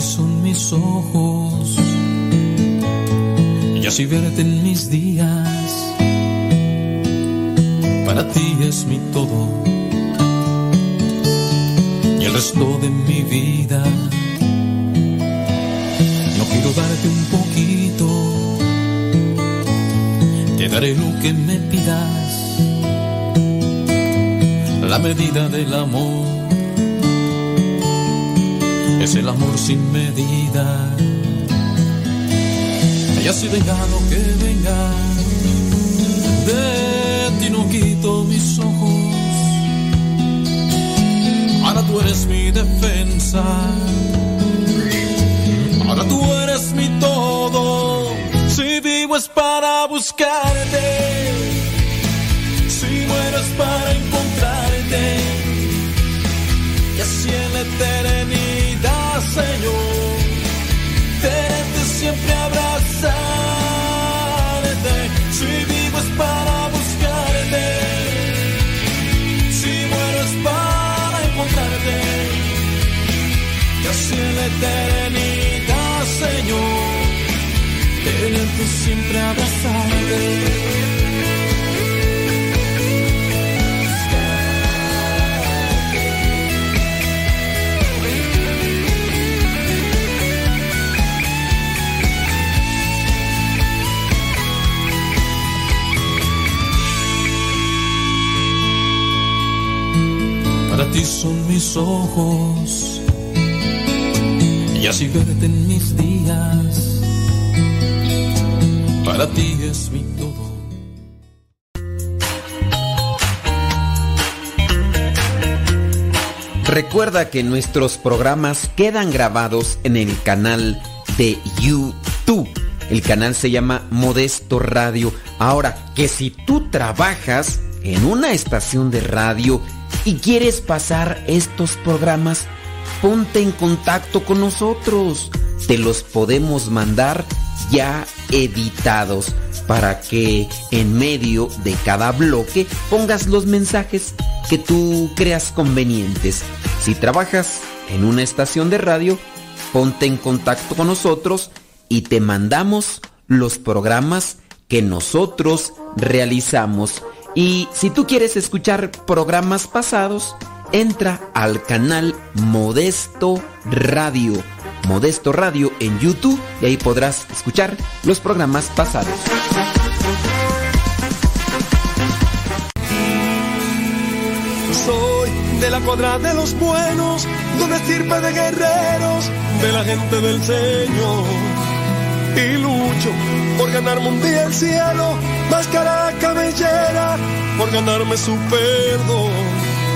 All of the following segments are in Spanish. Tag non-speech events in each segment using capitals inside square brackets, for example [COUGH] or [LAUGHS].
son mis ojos. Y así verte en mis días. Para ti es mi todo. Y el resto de mi vida. No quiero darte un poquito, te daré lo que me pidas, la medida del amor es el amor sin medida. Y así venga lo que venga, de ti no quito mis ojos. Ahora tú eres mi defensa, ahora tú eres mi todo. Si vivo es para buscarte, eternidad, Señor, tenerte siempre abrazarte. Para ti son mis ojos Para ti es mi todo. Recuerda que nuestros programas quedan grabados en el canal de YouTube. El canal se llama Modesto Radio. Ahora, que si tú trabajas en una estación de radio y quieres pasar estos programas, ponte en contacto con nosotros. Te los podemos mandar ya editados para que en medio de cada bloque pongas los mensajes que tú creas convenientes. Si trabajas en una estación de radio, ponte en contacto con nosotros y te mandamos los programas que nosotros realizamos. Y si tú quieres escuchar programas pasados, entra al canal Modesto Radio. Modesto Radio en YouTube y ahí podrás escuchar los programas pasados. Soy de la cuadra de los buenos, de una estirpe de guerreros, de la gente del Señor. Y lucho por ganarme un día el cielo, máscara cabellera, por ganarme su perdón.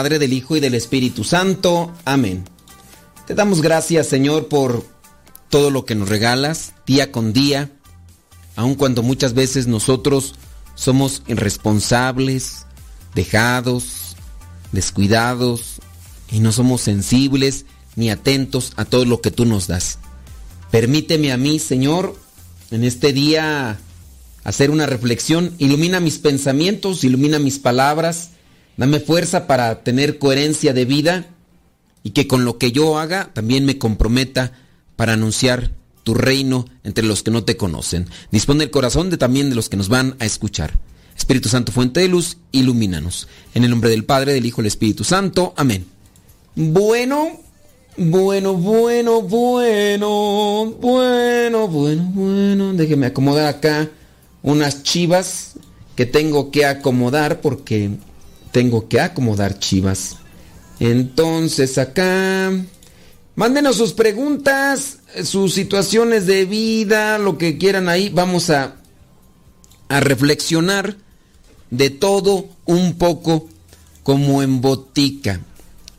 Padre, del Hijo y del Espíritu Santo. Amén. Te damos gracias, Señor, por todo lo que nos regalas día con día, aun cuando muchas veces nosotros somos irresponsables, dejados, descuidados y no somos sensibles ni atentos a todo lo que tú nos das. Permíteme a mí, Señor, en este día hacer una reflexión, ilumina mis pensamientos, ilumina mis palabras, dame fuerza para tener coherencia de vida y que con lo que yo haga también me comprometa para anunciar tu reino entre los que no te conocen. Dispone el corazón de también de los que nos van a escuchar. Espíritu Santo, fuente de luz, ilumínanos. En el nombre del Padre, del Hijo y del Espíritu Santo. Amén. Bueno, bueno, bueno, bueno, bueno, bueno, bueno. Déjeme acomodar acá unas chivas que tengo que acomodar porque tengo que acomodar chivas. Entonces acá, mándenos sus preguntas, sus situaciones de vida, lo que quieran ahí. Vamos a, a reflexionar de todo un poco como en botica.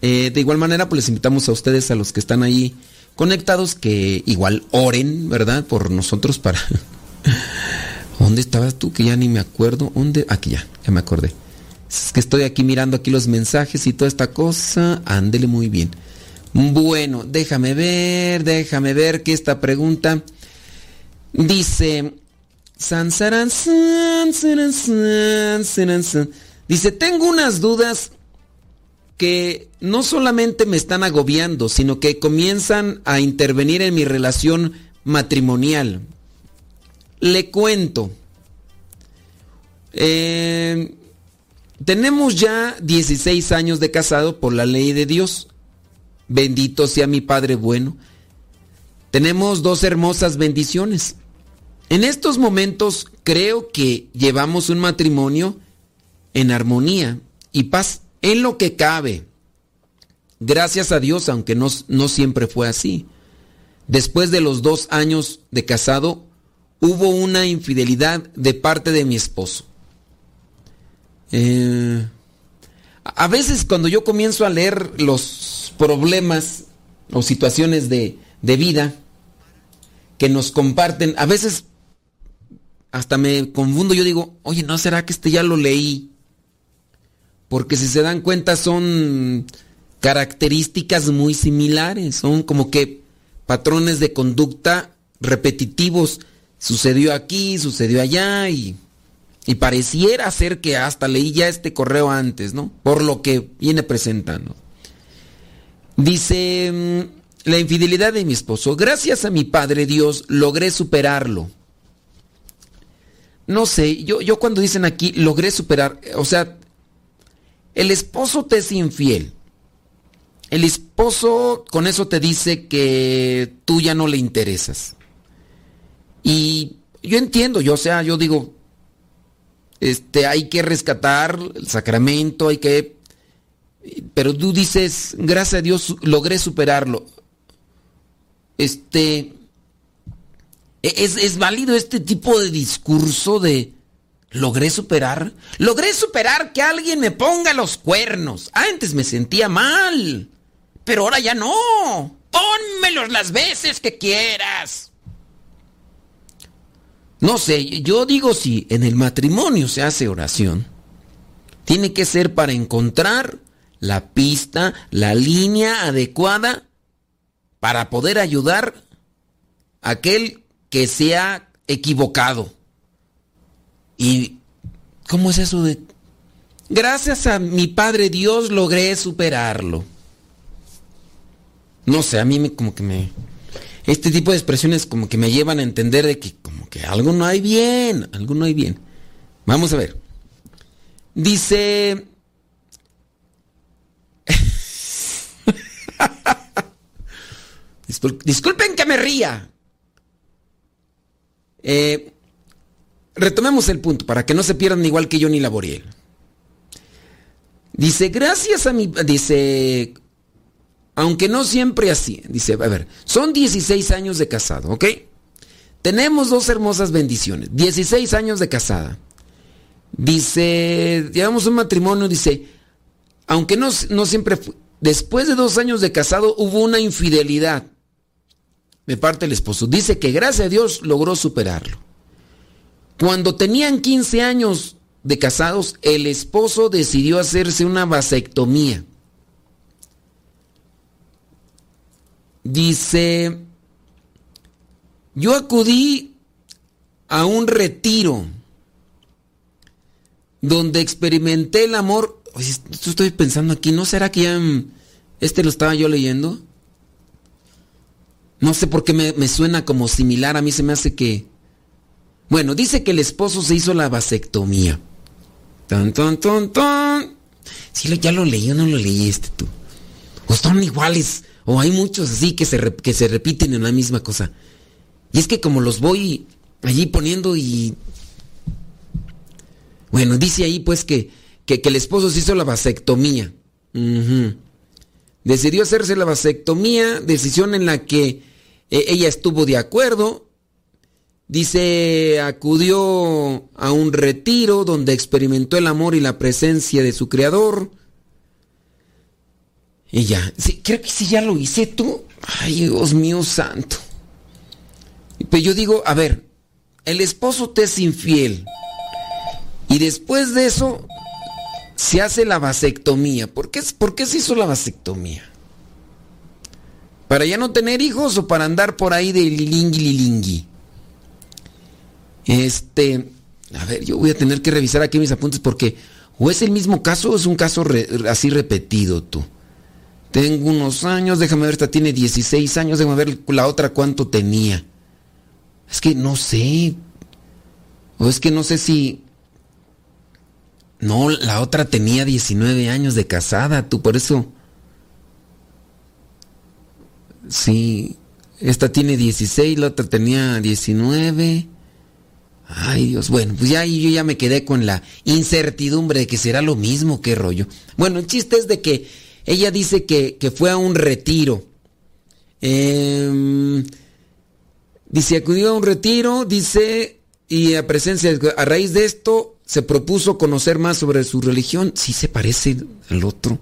Eh, de igual manera, pues les invitamos a ustedes, a los que están ahí conectados, que igual oren, ¿verdad? Por nosotros para... [LAUGHS] ¿Dónde estabas tú? Que ya ni me acuerdo. ¿Dónde? Aquí ya, ya me acordé. Es que estoy aquí mirando aquí los mensajes y toda esta cosa. Ándele muy bien. Bueno, déjame ver, déjame ver que esta pregunta dice... Dice, tengo unas dudas que no solamente me están agobiando, sino que comienzan a intervenir en mi relación matrimonial. Le cuento. Eh, tenemos ya 16 años de casado por la ley de Dios. Bendito sea mi Padre bueno. Tenemos dos hermosas bendiciones. En estos momentos creo que llevamos un matrimonio en armonía y paz en lo que cabe. Gracias a Dios, aunque no, no siempre fue así. Después de los dos años de casado, hubo una infidelidad de parte de mi esposo. Eh, a veces cuando yo comienzo a leer los problemas o situaciones de, de vida que nos comparten, a veces hasta me confundo, yo digo, oye, ¿no será que este ya lo leí? Porque si se dan cuenta son características muy similares, son como que patrones de conducta repetitivos. Sucedió aquí, sucedió allá y, y pareciera ser que hasta leí ya este correo antes, ¿no? Por lo que viene presentando. Dice, mm, la infidelidad de mi esposo, gracias a mi Padre Dios logré superarlo no sé, yo, yo cuando dicen aquí, logré superar, o sea, el esposo te es infiel. El esposo con eso te dice que tú ya no le interesas. Y yo entiendo, yo, o sea, yo digo, este, hay que rescatar el sacramento, hay que... Pero tú dices, gracias a Dios logré superarlo. Este, ¿Es, válido este tipo de discurso de logré superar? Logré superar que alguien me ponga los cuernos. Antes me sentía mal, pero ahora ya no. Pónmelos las veces que quieras. No sé, yo digo si en el matrimonio se hace oración, tiene que ser para encontrar la pista, la línea adecuada para poder ayudar a aquel que se ha equivocado. ¿Y cómo es eso de... Gracias a mi Padre Dios logré superarlo. No sé, a mí me, como que me... Este tipo de expresiones como que me llevan a entender de que como que algo no hay bien, algo no hay bien. Vamos a ver. Dice... [LAUGHS] Disculpen que me ría. Eh, retomemos el punto para que no se pierdan igual que yo ni Laboriel. Dice, gracias a mi... Dice, aunque no siempre así. Dice, a ver, son 16 años de casado, ¿ok? Tenemos dos hermosas bendiciones. 16 años de casada. Dice, llevamos un matrimonio, dice, aunque no, no siempre después de dos años de casado hubo una infidelidad de parte del esposo. Dice que gracias a Dios logró superarlo. Cuando tenían 15 años de casados, el esposo decidió hacerse una vasectomía. Dice, yo acudí a un retiro donde experimenté el amor. estoy pensando aquí, ¿no será que ya este lo estaba yo leyendo? No sé por qué me, suena como similar, a mí se me hace que... Bueno, dice que el esposo se hizo la vasectomía. Tan, tan, tan, tan. Sí, ya lo leí, o no lo leí este tú. O están iguales, o hay muchos así que se, que se repiten en la misma cosa. Y es que como los voy allí poniendo y... Bueno, dice ahí pues que, que, el esposo se hizo la vasectomía. Decidió hacerse la vasectomía, decisión en la que eh, ella estuvo de acuerdo. Dice, acudió a un retiro donde experimentó el amor y la presencia de su creador. Ya, sí, creo que sí ya lo hice tú. Ay, Dios mío santo. Pues yo digo, a ver, el esposo te es infiel. Y después de eso, se hace la vasectomía. ¿Por qué, ¿Por qué se hizo la vasectomía? ¿Para ya no tener hijos o para andar por ahí de lilingui lilingui? Este, a ver, yo voy a tener que revisar aquí mis apuntes porque o es el mismo caso o es un caso así repetido tú. Tengo unos años, déjame ver, esta tiene 16 años, déjame ver la otra cuánto tenía. Es que no sé. O es que no sé si... No, la otra tenía 19 años de casada, tú, por eso... Sí, esta tiene 16, la otra tenía 19. Ay Dios, bueno, pues ya yo ya me quedé con la incertidumbre de que será lo mismo, qué rollo. Bueno, el chiste es de que ella dice que, que fue a un retiro. Eh, Dice, acudió a un retiro, dice, y a presencia, a raíz de esto, se propuso conocer más sobre su religión. Sí se parece al otro.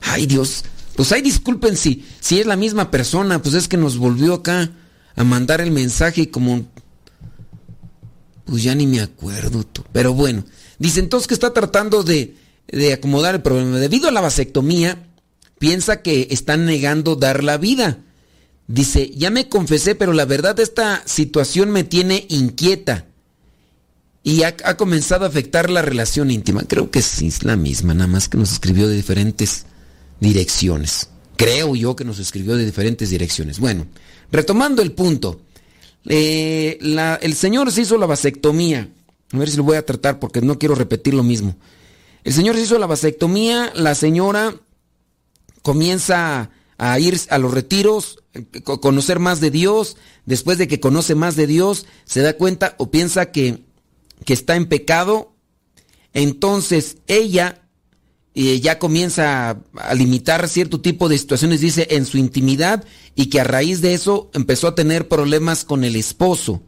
Ay Dios, pues ay disculpen si, si es la misma persona, pues es que nos volvió acá a mandar el mensaje y como... Pues ya ni me acuerdo tú. Pero bueno, dice entonces que está tratando de, de acomodar el problema. Debido a la vasectomía, piensa que están negando dar la vida Dice, ya me confesé, pero la verdad esta situación me tiene inquieta y ha, comenzado a afectar la relación íntima. Creo que sí es la misma, nada más que nos escribió de diferentes direcciones. Creo yo que nos escribió de diferentes direcciones. Bueno, retomando el punto, eh, el señor se hizo la vasectomía. A ver si lo voy a tratar porque no quiero repetir lo mismo. El señor se hizo la vasectomía, la señora comienza a ir a los retiros, conocer más de Dios, después de que conoce más de Dios, se da cuenta o piensa que, que está en pecado, entonces ella eh, ya comienza a, limitar cierto tipo de situaciones, dice, en su intimidad, y que a raíz de eso empezó a tener problemas con el esposo.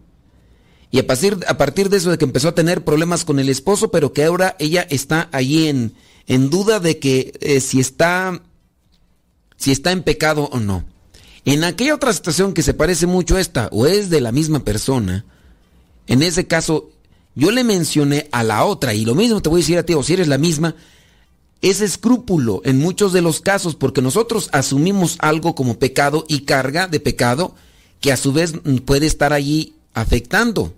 Y a partir, a partir de eso, de que empezó a tener problemas con el esposo, pero que ahora ella está allí en, en duda de que eh, si está si está en pecado o no. En aquella otra situación que se parece mucho a esta, o es de la misma persona, en ese caso yo le mencioné a la otra, y lo mismo te voy a decir a ti, o si eres la misma, es escrúpulo en muchos de los casos, porque nosotros asumimos algo como pecado y carga de pecado que a su vez puede estar allí afectando.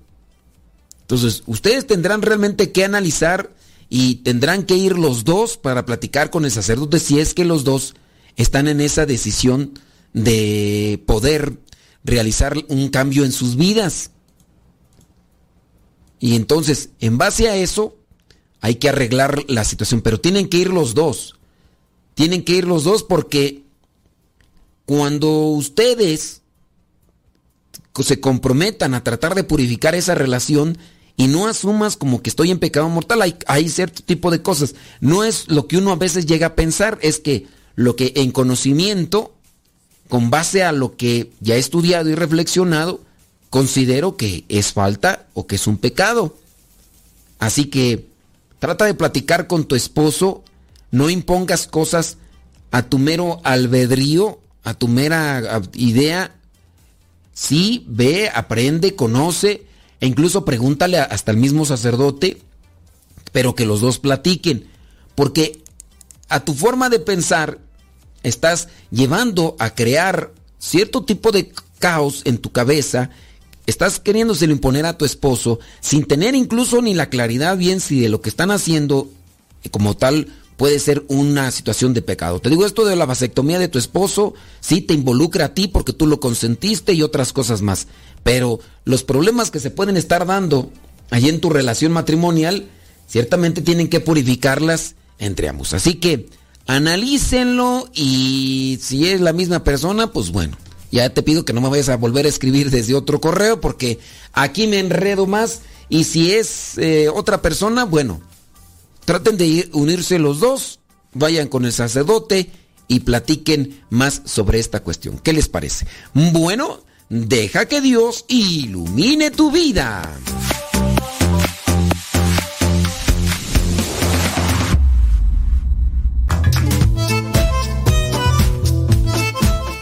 Entonces, ustedes tendrán realmente que analizar y tendrán que ir los dos para platicar con el sacerdote si es que los dos están en esa decisión de poder realizar un cambio en sus vidas. Y entonces, en base a eso, hay que arreglar la situación, pero tienen que ir los dos. Tienen que ir los dos porque cuando ustedes se comprometan a tratar de purificar esa relación y no asumas como que estoy en pecado mortal, hay, cierto tipo de cosas. No es lo que uno a veces llega a pensar, es que lo que en conocimiento, con base a lo que ya he estudiado y reflexionado, considero que es falta o que es un pecado. Así que trata de platicar con tu esposo, no impongas cosas a tu mero albedrío, a tu mera idea. Sí, ve, aprende, conoce e incluso pregúntale hasta el mismo sacerdote, pero que los dos platiquen. Porque a tu forma de pensar estás llevando a crear cierto tipo de caos en tu cabeza, estás queriéndoselo imponer a tu esposo sin tener incluso ni la claridad bien si de lo que están haciendo como tal puede ser una situación de pecado. Te digo esto de la vasectomía de tu esposo, sí te involucra a ti porque tú lo consentiste y otras cosas más, pero los problemas que se pueden estar dando allí en tu relación matrimonial, ciertamente tienen que purificarlas entre ambos. Así que analícenlo y si es la misma persona, pues bueno, ya te pido que no me vayas a volver a escribir desde otro correo porque aquí me enredo más y si es eh, otra persona, bueno, traten de unirse los dos, vayan con el sacerdote y platiquen más sobre esta cuestión. ¿Qué les parece? Bueno, deja que Dios ilumine tu vida.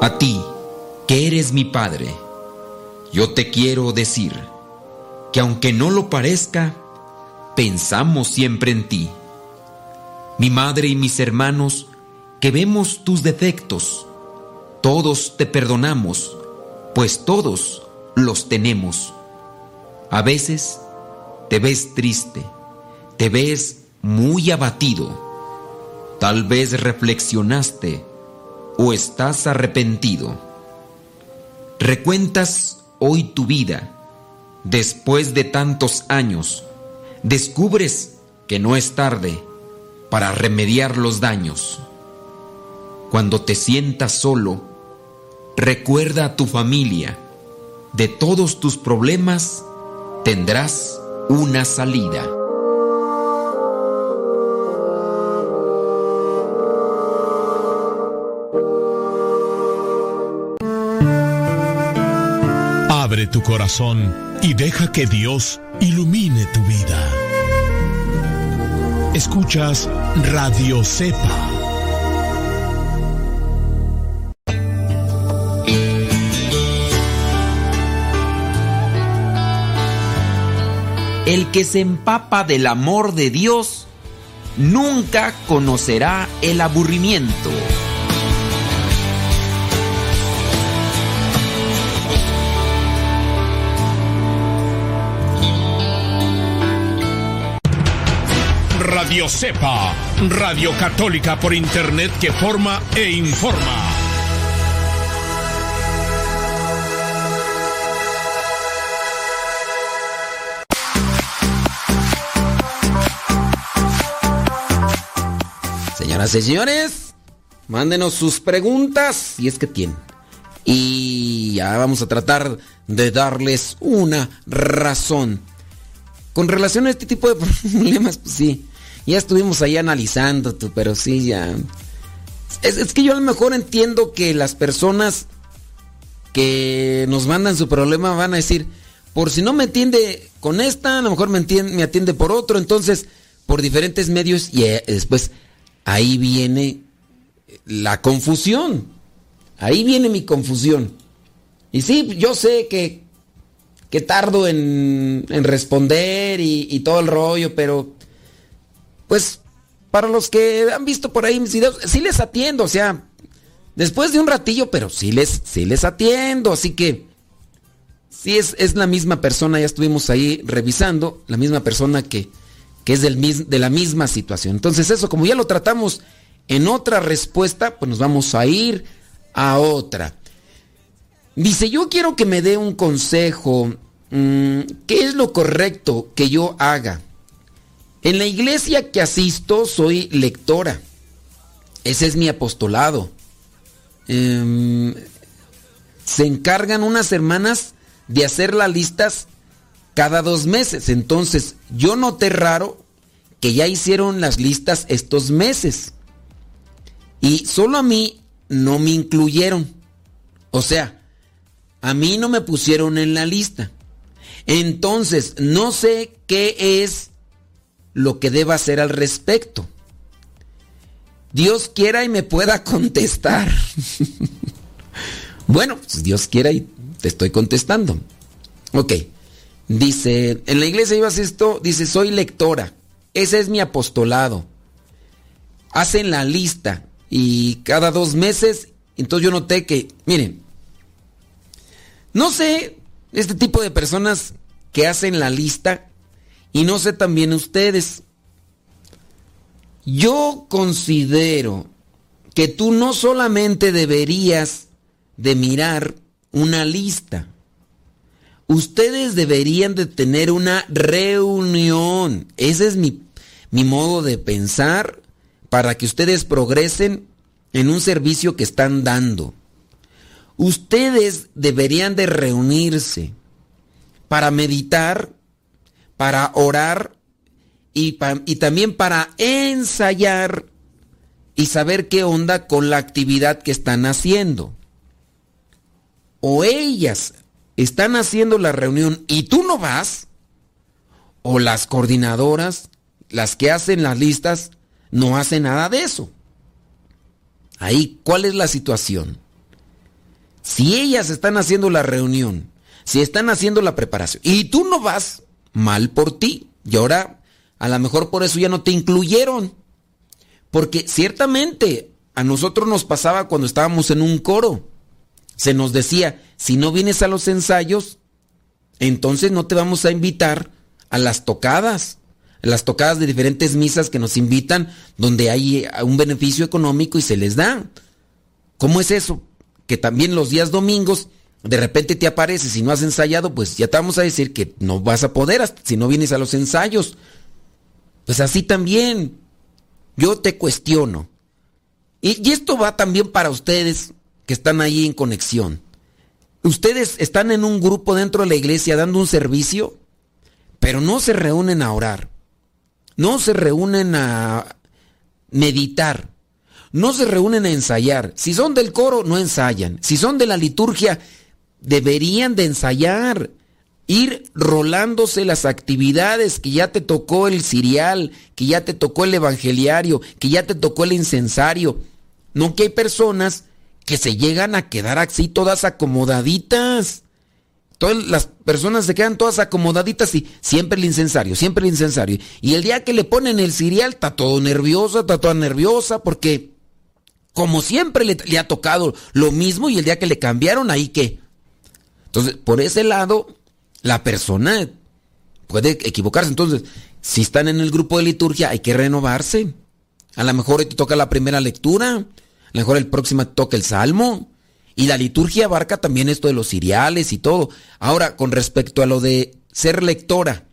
A ti, que eres mi Padre, yo te quiero decir que aunque no lo parezca, pensamos siempre en ti. Mi madre y mis hermanos, que vemos tus defectos, todos te perdonamos, pues todos los tenemos. A veces te ves triste, te ves muy abatido. Tal vez reflexionaste o estás arrepentido. Recuentas hoy tu vida. Después de tantos años, descubres que no es tarde para remediar los daños. Cuando te sientas solo, recuerda a tu familia. De todos tus problemas tendrás una salida. Corazón y deja que Dios ilumine tu vida. Escuchas Radio Cepa. El que se empapa del amor de Dios nunca conocerá el aburrimiento. Radio Radio Católica por Internet que forma e informa. Señoras y señores, mándenos sus preguntas si es que tienen. Y ya vamos a tratar de darles una razón. Con relación a este tipo de [LAUGHS] problemas, pues sí, ya estuvimos ahí analizando, pero sí, ya. Es, es, que yo a lo mejor entiendo que las personas que nos mandan su problema van a decir, por si no me atiende con esta, a lo mejor me, entiende, me atiende por otro, entonces por diferentes medios y eh, después ahí viene la confusión. Ahí viene mi confusión. Y sí, yo sé que, que tardo en, responder y, todo el rollo, pero pues para los que han visto por ahí mis videos, sí les atiendo, o sea, después de un ratillo, pero sí les, sí les atiendo, así que sí es, es la misma persona, ya estuvimos ahí revisando, la misma persona que, que es del, de la misma situación. Entonces eso, como ya lo tratamos en otra respuesta, pues nos vamos a ir a otra. Dice, yo quiero que me dé un consejo. ¿Qué es lo correcto que yo haga? En la iglesia que asisto soy lectora. Ese es mi apostolado. se encargan unas hermanas de hacer las listas cada dos meses. Entonces, yo noté raro que ya hicieron las listas estos meses. Y solo a mí no me incluyeron. O sea, a mí no me pusieron en la lista. Entonces, no sé qué es lo que deba hacer al respecto. Dios quiera y me pueda [LAUGHS] contestar. bueno, pues Dios quiera y te estoy contestando. Ok. Dice, en la iglesia ibas esto, dice, soy lectora. Ese es mi apostolado. Hacen la lista y cada dos meses, entonces yo noté que, miren, No sé, este tipo de personas que hacen la lista y no sé también ustedes. Yo considero que tú no solamente deberías de mirar una lista, ustedes deberían de tener una reunión. Ese es mi, mi modo de pensar para que ustedes progresen en un servicio que están dando. Ustedes deberían de reunirse para meditar, para orar y, y, también para ensayar y saber qué onda con la actividad que están haciendo. O ellas están haciendo la reunión y tú no vas, o las coordinadoras, las que hacen las listas, no hacen nada de eso. Ahí, ¿cuál es la situación? Si ellas están haciendo la reunión, si están haciendo la preparación, y tú no vas, mal por ti. Y ahora, a lo mejor por eso ya no te incluyeron. Porque ciertamente a nosotros nos pasaba cuando estábamos en un coro. Se nos decía, si no vienes a los ensayos, entonces no te vamos a invitar a las tocadas las tocadas de diferentes misas que nos invitan, donde hay eh, un beneficio económico y se les da. ¿Cómo es eso? Que también los días domingos, de repente te apareces y no has ensayado, pues ya te vamos a decir que no vas a poder si no vienes a los ensayos. Pues así también. Yo te cuestiono. Y, esto va también para ustedes que están ahí en conexión. Ustedes están en un grupo dentro de la iglesia dando un servicio, pero no se reúnen a orar no se reúnen a meditar, no se reúnen a ensayar. Si son del coro, no ensayan. Si son de la liturgia, deberían de ensayar. Ir rolándose las actividades, que ya te tocó el cirial, que ya te tocó el evangeliario, que ya te tocó el incensario. No que hay personas que se llegan a quedar así todas acomodaditas. Todas las personas se quedan todas acomodaditas y siempre el incensario, siempre el incensario. Y el día que le ponen el cereal, está todo nerviosa, está toda nerviosa, porque como siempre le, le, ha tocado lo mismo y el día que le cambiaron, ahí qué. Entonces, por ese lado, la persona puede equivocarse. Entonces, si están en el grupo de liturgia, hay que renovarse. A lo mejor hoy te toca la primera lectura, a lo mejor el próximo te toca el salmo. Y la liturgia abarca también esto de los ciriales y todo. Ahora, con respecto a lo de ser lectora,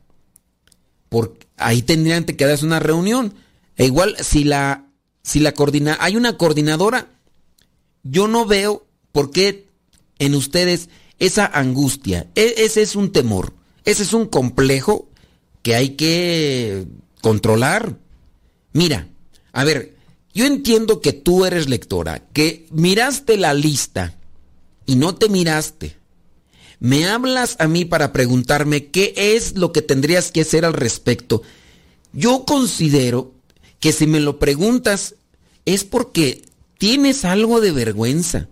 ahí tendrían que darse una reunión. E igual, si la, si la coordina, hay una coordinadora, yo no veo por qué en ustedes esa angustia, e, ese es un temor, ese es un complejo que hay que controlar. Mira, a ver, yo entiendo que tú eres lectora, que miraste la lista y no te miraste. Me hablas a mí para preguntarme qué es lo que tendrías que hacer al respecto. Yo considero que si me lo preguntas es porque tienes algo de vergüenza,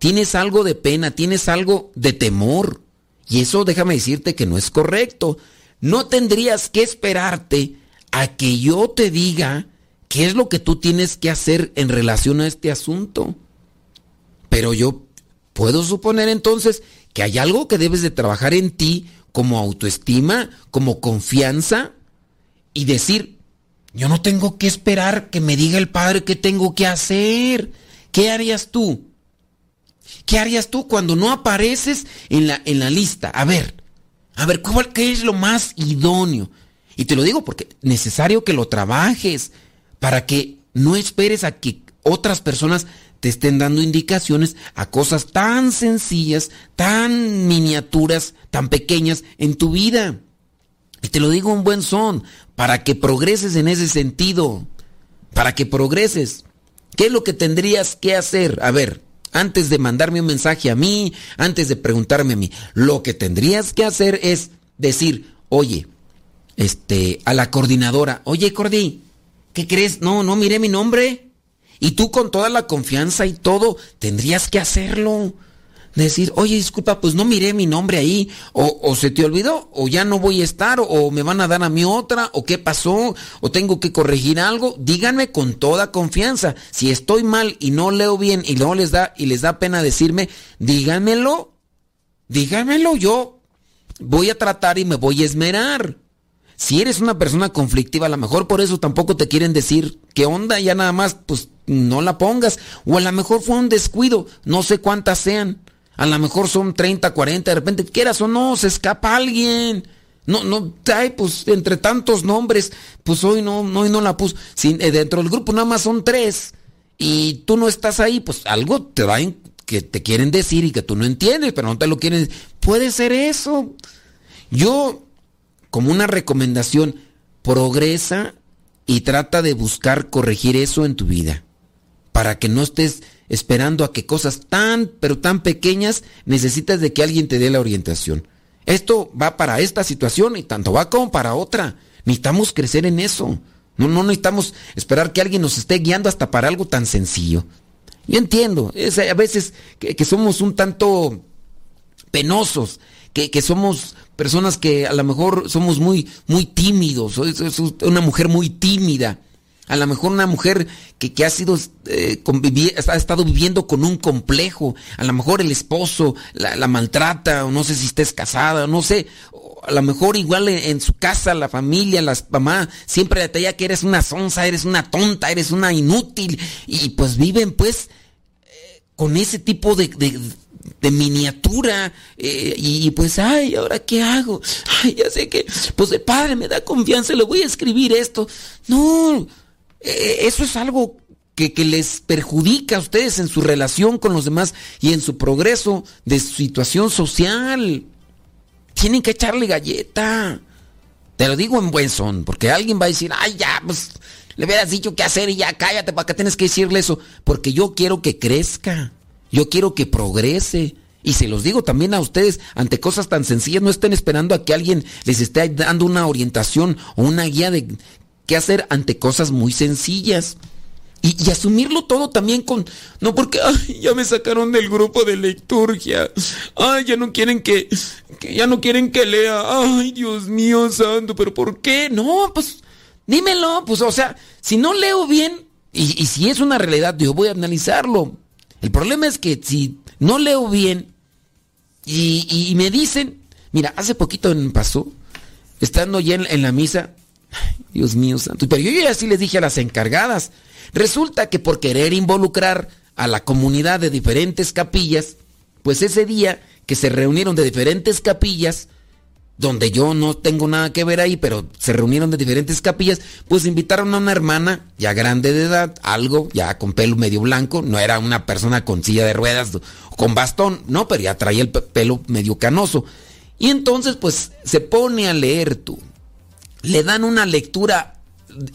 tienes algo de pena, tienes algo de temor. Y eso déjame decirte que no es correcto. No tendrías que esperarte a que yo te diga qué es lo que tú tienes que hacer en relación a este asunto. Pero yo Puedo suponer entonces que hay algo que debes de trabajar en ti como autoestima, como confianza y decir, yo no tengo que esperar que me diga el Padre qué tengo que hacer. ¿Qué harías tú? ¿Qué harías tú cuando no apareces en la, en la lista? A ver, a ver, ¿qué es lo más idóneo? Y te lo digo porque es necesario que lo trabajes para que no esperes a que otras personas te estén dando indicaciones a cosas tan sencillas, tan miniaturas, tan pequeñas en tu vida. Y te lo digo en buen son, para que progreses en ese sentido, para que progreses. ¿Qué es lo que tendrías que hacer? A ver, antes de mandarme un mensaje a mí, antes de preguntarme a mí, lo que tendrías que hacer es decir, oye, este, a la coordinadora, oye, Cordi, ¿qué crees? No, no miré mi nombre. Y tú con toda la confianza y todo, tendrías que hacerlo. Decir, oye, disculpa, pues no miré mi nombre ahí, o, se te olvidó, o ya no voy a estar, o, me van a dar a mí otra, o qué pasó, o tengo que corregir algo. Díganme con toda confianza. Si estoy mal y no leo bien y luego les da, y les da pena decirme, díganmelo. dígamelo yo. Voy a tratar y me voy a esmerar. Si eres una persona conflictiva, a lo mejor por eso tampoco te quieren decir qué onda, ya nada más, pues no la pongas. O a lo mejor fue un descuido, no sé cuántas sean. A lo mejor son 30, 40, de repente quieras o no, se escapa alguien. No, no, ay, pues entre tantos nombres, pues hoy no, no, hoy no la puse. Eh, dentro del grupo nada más son tres y tú no estás ahí, pues algo te va que te quieren decir y que tú no entiendes, pero no te lo quieren. Puede ser eso. Yo como una recomendación, progresa y trata de buscar corregir eso en tu vida. Para que no estés esperando a que cosas tan, pero tan pequeñas necesites de que alguien te dé la orientación. Esto va para esta situación y tanto va como para otra. Necesitamos crecer en eso. No, no necesitamos esperar que alguien nos esté guiando hasta para algo tan sencillo. Yo entiendo, a veces que, somos un tanto penosos, que, que somos personas que a lo mejor somos muy, muy tímidos, es una mujer muy tímida, a lo mejor una mujer que, ha sido, eh, ha estado viviendo con un complejo, a lo mejor el esposo la, maltrata, o no sé si estés casada, no sé, a lo mejor igual en, su casa, la familia, las mamás, siempre detalla que eres una sonza, eres una tonta, eres una inútil, y pues viven pues eh, con ese tipo de, de miniatura. Eh, y, pues ay ahora qué hago ay ya sé que pues el padre me da confianza le voy a escribir esto no eso es algo que, les perjudica a ustedes en su relación con los demás y en su progreso de su situación social. Tienen que echarle galleta. Te lo digo en buen son porque alguien va a decir ay ya pues le hubieras dicho qué hacer y ya cállate para que tienes que decirle eso porque yo quiero que crezca yo quiero que progrese. Y se los digo también a ustedes, ante cosas tan sencillas, no estén esperando a que alguien les esté dando una orientación o una guía de qué hacer ante cosas muy sencillas. Y, asumirlo todo también con... No porque, ay, ya me sacaron del grupo de lecturgia. Ay, ya no quieren que, que... Ya no quieren que lea. Ay, Dios mío santo, pero ¿por qué? No, pues dímelo. Pues, o sea, si no leo bien y, si es una realidad, yo voy a analizarlo. El problema es que si no leo bien y, me dicen, mira, hace poquito pasó, estando ya en, la misa, Dios mío santo, pero yo ya sí les dije a las encargadas, resulta que por querer involucrar a la comunidad de diferentes capillas, pues ese día que se reunieron de diferentes capillas, donde yo no tengo nada que ver ahí, pero se reunieron de diferentes capillas, pues invitaron a una hermana ya grande de edad, algo, ya con pelo medio blanco, no era una persona con silla de ruedas, con bastón, no, pero ya traía el pelo medio canoso. Y entonces pues se pone a leer tú. Le dan una lectura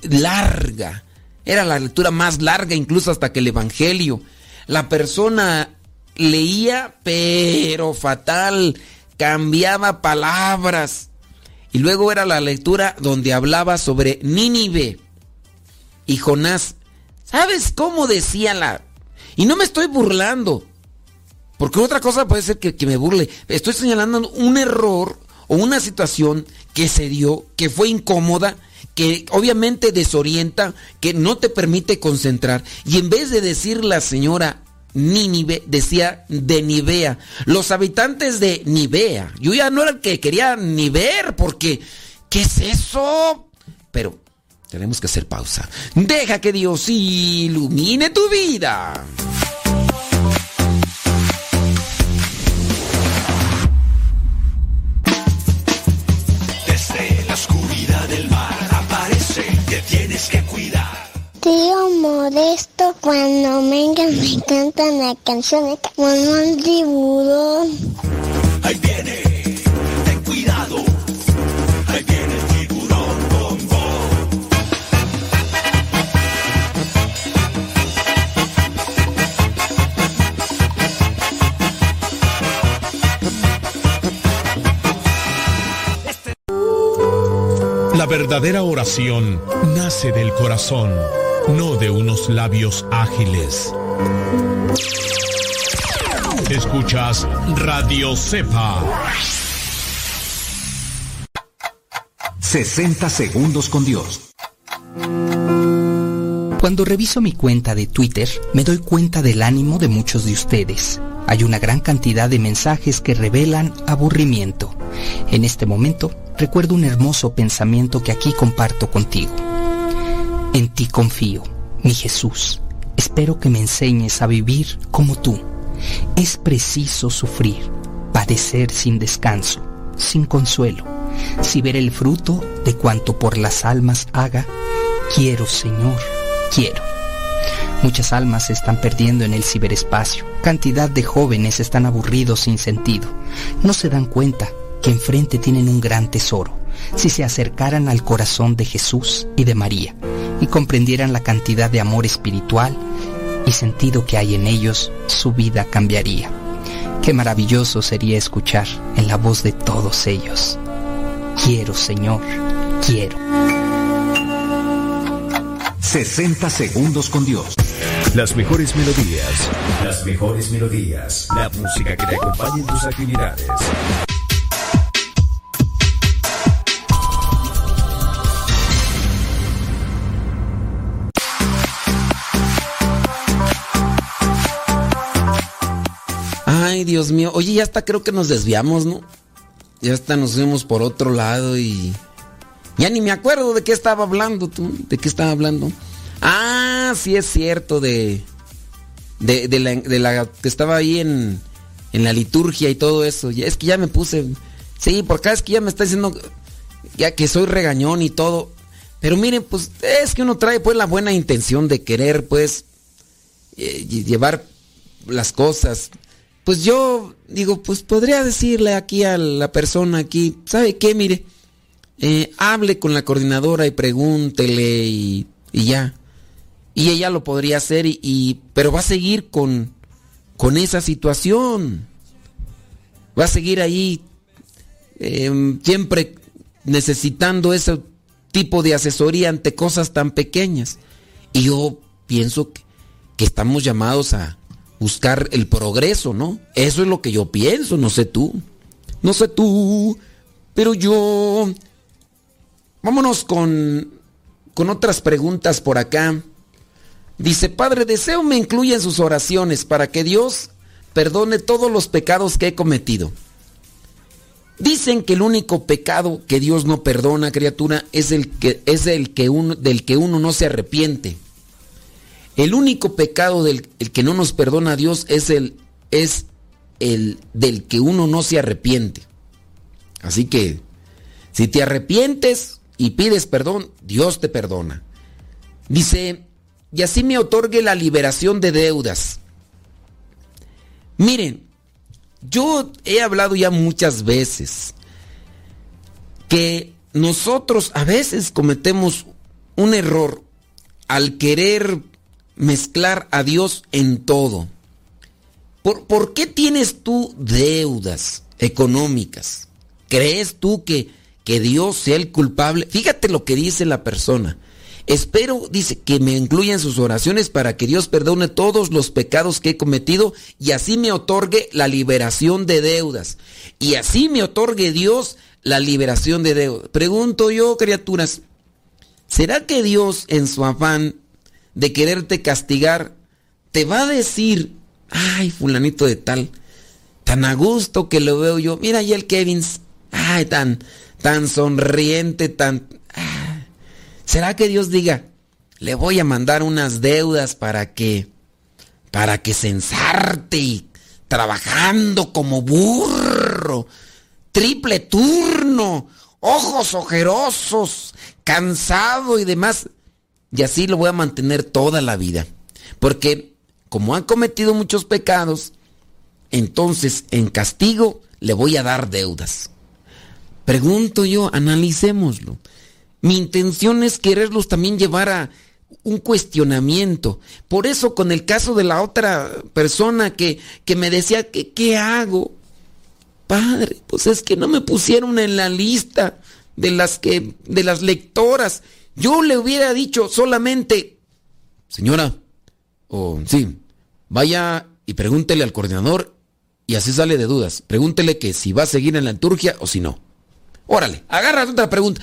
larga. Era la lectura más larga incluso hasta que el Evangelio. La persona leía, pero fatal cambiaba palabras. Y luego era la lectura donde hablaba sobre Nínive y Jonás. ¿Sabes cómo decía la... Y no me estoy burlando. Porque otra cosa puede ser que, que me burle. Estoy señalando un error una situación que se dio, que fue incómoda, que obviamente desorienta, que no te permite concentrar. Y en vez de decir la señora Nínive decía de Nivea. Los habitantes de Nivea. Yo ya no era el que quería ni ver porque ¿qué es eso? Pero tenemos que hacer pausa. Deja que Dios ilumine tu vida. Tío Modesto, cuando venga me cantan la canción como un tiburón. Ahí viene, ten cuidado, ahí viene el tiburón, bombo. La verdadera oración nace del corazón no de unos labios ágiles. Escuchas Radio Cepa. 60 segundos con Dios. Cuando reviso mi cuenta de Twitter, me doy cuenta del ánimo de muchos de ustedes hay una gran cantidad de mensajes que revelan aburrimiento. En este momento recuerdo un hermoso pensamiento que aquí comparto contigo. En ti confío, mi Jesús. Espero que me enseñes a vivir como tú. Es preciso sufrir, padecer sin descanso, sin consuelo, si ver el fruto de cuanto por las almas haga. Quiero, Señor, quiero. Muchas almas se están perdiendo en el ciberespacio. Cantidad de jóvenes están aburridos sin sentido. No se dan cuenta que enfrente tienen un gran tesoro. Si se acercaran al corazón de Jesús y de María y comprendieran la cantidad de amor espiritual y sentido que hay en ellos, su vida cambiaría. Qué maravilloso sería escuchar en la voz de todos ellos. Quiero, Señor, quiero. 60 segundos con Dios. Las mejores melodías. Las mejores melodías. La música que te acompañe en tus actividades. Mío. Oye, ya hasta creo que nos desviamos, ¿no? Ya hasta nos fuimos por otro lado y... Ya ni me acuerdo de qué estaba hablando tú. ¿De qué estaba hablando? Ah, sí es cierto, de... De, de, la, que estaba ahí en, en la liturgia y todo eso. Ya, es que ya me puse... Sí, por acá es que ya me está diciendo ya que soy regañón y todo. Pero miren, pues es que uno trae pues la buena intención de querer pues eh, llevar las cosas. Pues yo digo, pues podría decirle aquí a la persona aquí, ¿sabe qué? Mire, eh, hable con la coordinadora y pregúntele y, ya. Y ella lo podría hacer, y, pero va a seguir con, con esa situación. Va a seguir ahí eh, siempre necesitando ese tipo de asesoría ante cosas tan pequeñas. Y yo pienso que estamos llamados a buscar el progreso, ¿no? Eso es lo que yo pienso, no sé tú. No sé tú, pero yo... Vámonos con, con otras preguntas por acá. Dice, Padre, deseo me incluya en sus oraciones para que Dios perdone todos los pecados que he cometido. Dicen que el único pecado que Dios no perdona, criatura, es el que es el que uno, del que uno no se arrepiente. El único pecado del el que no nos perdona a Dios es el, es el del que uno no se arrepiente. Así que, si te arrepientes y pides perdón, Dios te perdona. Dice, y así me otorgue la liberación de deudas. Miren, yo he hablado ya muchas veces que nosotros a veces cometemos un error al querer mezclar a Dios en todo. ¿Por, ¿Por, qué tienes tú deudas económicas? ¿Crees tú que, que Dios sea el culpable? Fíjate lo que dice la persona. Espero, dice, que me incluyan sus oraciones para que Dios perdone todos los pecados que he cometido y así me otorgue la liberación de deudas. Y así me otorgue Dios la liberación de deudas. Pregunto yo, criaturas, ¿será que Dios en su afán de quererte castigar te va a decir, ay, fulanito de tal, tan a gusto que lo veo yo, mira ya el Kevin, ay, tan, tan sonriente, tan... ¿Será que Dios diga, le voy a mandar unas deudas para que, para que se ensarte y trabajando como burro, triple turno, ojos ojerosos, cansado y demás? Y así lo voy a mantener toda la vida. Porque como han cometido muchos pecados, entonces en castigo le voy a dar deudas. Pregunto yo, analicémoslo. Mi intención es quererlos también llevar a un cuestionamiento. Por eso con el caso de la otra persona que, que me decía que qué hago. Padre, pues es que no me pusieron en la lista de las que de las lectoras. Yo le hubiera dicho solamente, señora, o sí, vaya y pregúntele al coordinador y así sale de dudas. Pregúntele que si va a seguir en la liturgia o si no. Órale, agarra otra pregunta.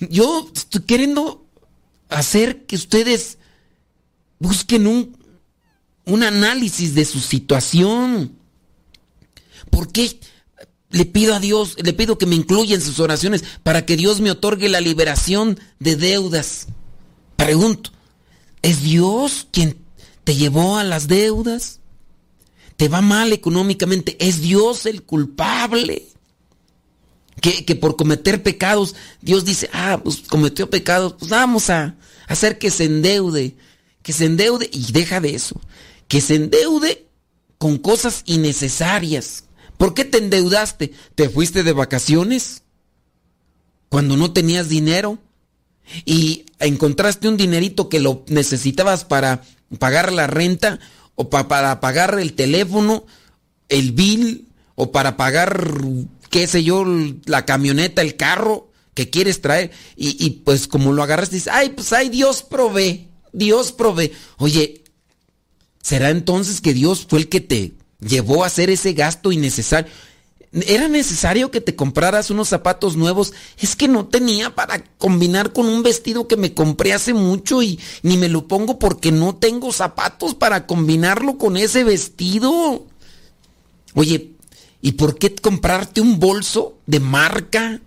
Yo estoy queriendo hacer que ustedes busquen un, un análisis de su situación. ¿Por qué le pido a Dios, le pido que me incluya en sus oraciones para que Dios me otorgue la liberación de deudas? Pregunto, ¿es Dios quien te llevó a las deudas? ¿Te va mal económicamente? ¿Es Dios el culpable? Que, que por cometer pecados, Dios dice, ah, pues cometió pecados, pues vamos a hacer que se endeude, que se endeude y deja de eso, que se endeude con cosas innecesarias. ¿Por qué te endeudaste? ¿Te fuiste de vacaciones? Cuando no tenías dinero y encontraste un dinerito que lo necesitabas para pagar la renta o para pagar el teléfono, el bill o para pagar, qué sé yo, la camioneta, el carro que quieres traer y, pues como lo agarras dices, ay, pues ay, Dios provee, Dios provee. Oye, ¿será entonces que Dios fue el que te llevó a hacer ese gasto innecesario? ¿Era necesario que te compraras unos zapatos nuevos? Es que no tenía para combinar con un vestido que me compré hace mucho y ni me lo pongo porque no tengo zapatos para combinarlo con ese vestido. Oye, ¿y por qué comprarte un bolso de marca?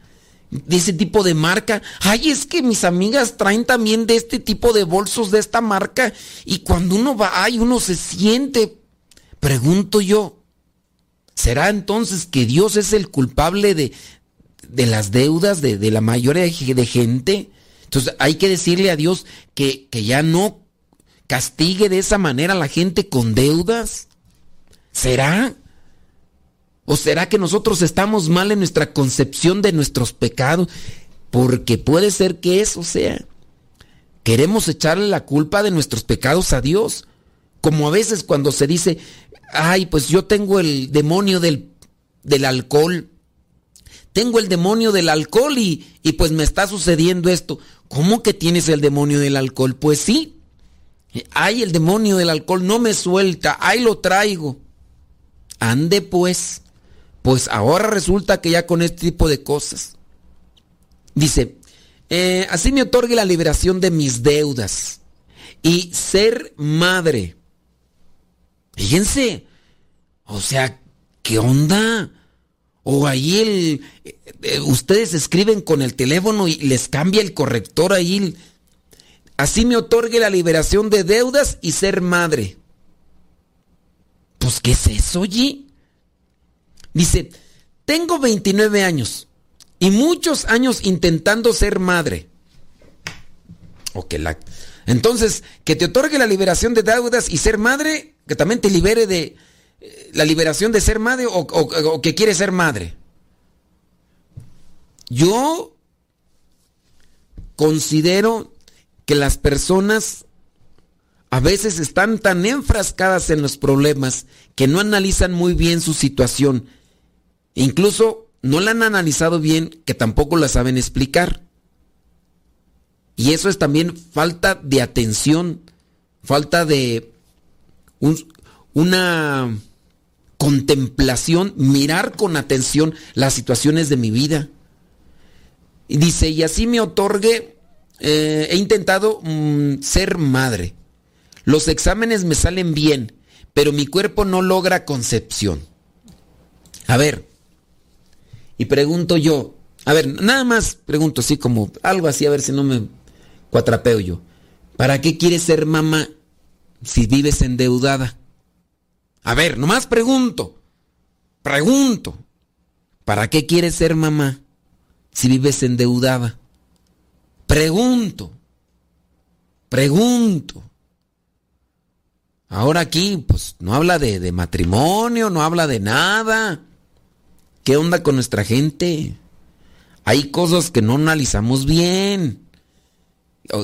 De ese tipo de marca. Ay, es que mis amigas traen también de este tipo de bolsos de esta marca. Y cuando uno va, ay, uno se siente. Pregunto yo, ¿Será entonces que Dios es el culpable de, de las deudas de, de, la mayoría de gente? Entonces hay que decirle a Dios que, que ya no castigue de esa manera a la gente con deudas. ¿Será? ¿O será que nosotros estamos mal en nuestra concepción de nuestros pecados? Porque puede ser que eso sea. Queremos echarle la culpa de nuestros pecados a Dios. Como a veces cuando se dice, ay, pues yo tengo el demonio del, del alcohol. Tengo el demonio del alcohol y, y pues me está sucediendo esto. ¿Cómo que tienes el demonio del alcohol? Pues sí. Ay, el demonio del alcohol no me suelta. Ahí lo traigo. Ande pues. Pues ahora resulta que ya con este tipo de cosas. Dice, eh, así me otorgue la liberación de mis deudas y ser madre Fíjense. O sea, ¿qué onda? O ahí el, eh, ustedes escriben con el teléfono y les cambia el corrector ahí. Así me otorgue la liberación de deudas y ser madre. Pues, ¿qué es eso, allí? Dice, tengo 29 años y muchos años intentando ser madre. O que la... Entonces, que te otorgue la liberación de deudas y ser madre que también te libere de eh, la liberación de ser madre o, que quiere ser madre. Yo considero que las personas a veces están tan enfrascadas en los problemas que no analizan muy bien su situación. Incluso no la han analizado bien que tampoco la saben explicar. Y eso es también falta de atención, falta de una contemplación, mirar con atención las situaciones de mi vida. Y dice, y así me otorgue, eh, he intentado mm, ser madre. Los exámenes me salen bien, pero mi cuerpo no logra concepción. A ver, y pregunto yo, a ver, nada más pregunto así como algo así, a ver si no me cuatrapeo yo. ¿Para qué quieres ser mamá si vives endeudada? A ver, nomás pregunto. Pregunto. ¿Para qué quieres ser mamá si vives endeudada? Pregunto. Pregunto. Ahora aquí, pues, no habla de, de, matrimonio, no habla de nada. ¿Qué onda con nuestra gente? Hay cosas que no analizamos bien.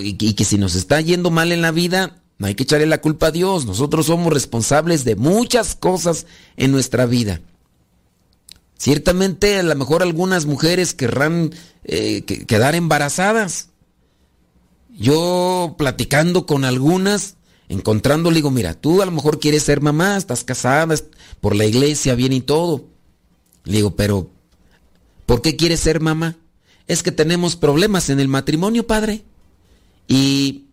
Y, que si nos está yendo mal en la vida, no hay que echarle la culpa a Dios. Nosotros somos responsables de muchas cosas en nuestra vida. Ciertamente a lo mejor algunas mujeres querrán eh, quedar embarazadas. Yo platicando con algunas, encontrando, le digo, mira, tú a lo mejor quieres ser mamá, estás casada por la iglesia, bien y todo. Le digo, pero ¿por qué quieres ser mamá? Es que tenemos problemas en el matrimonio, padre. Y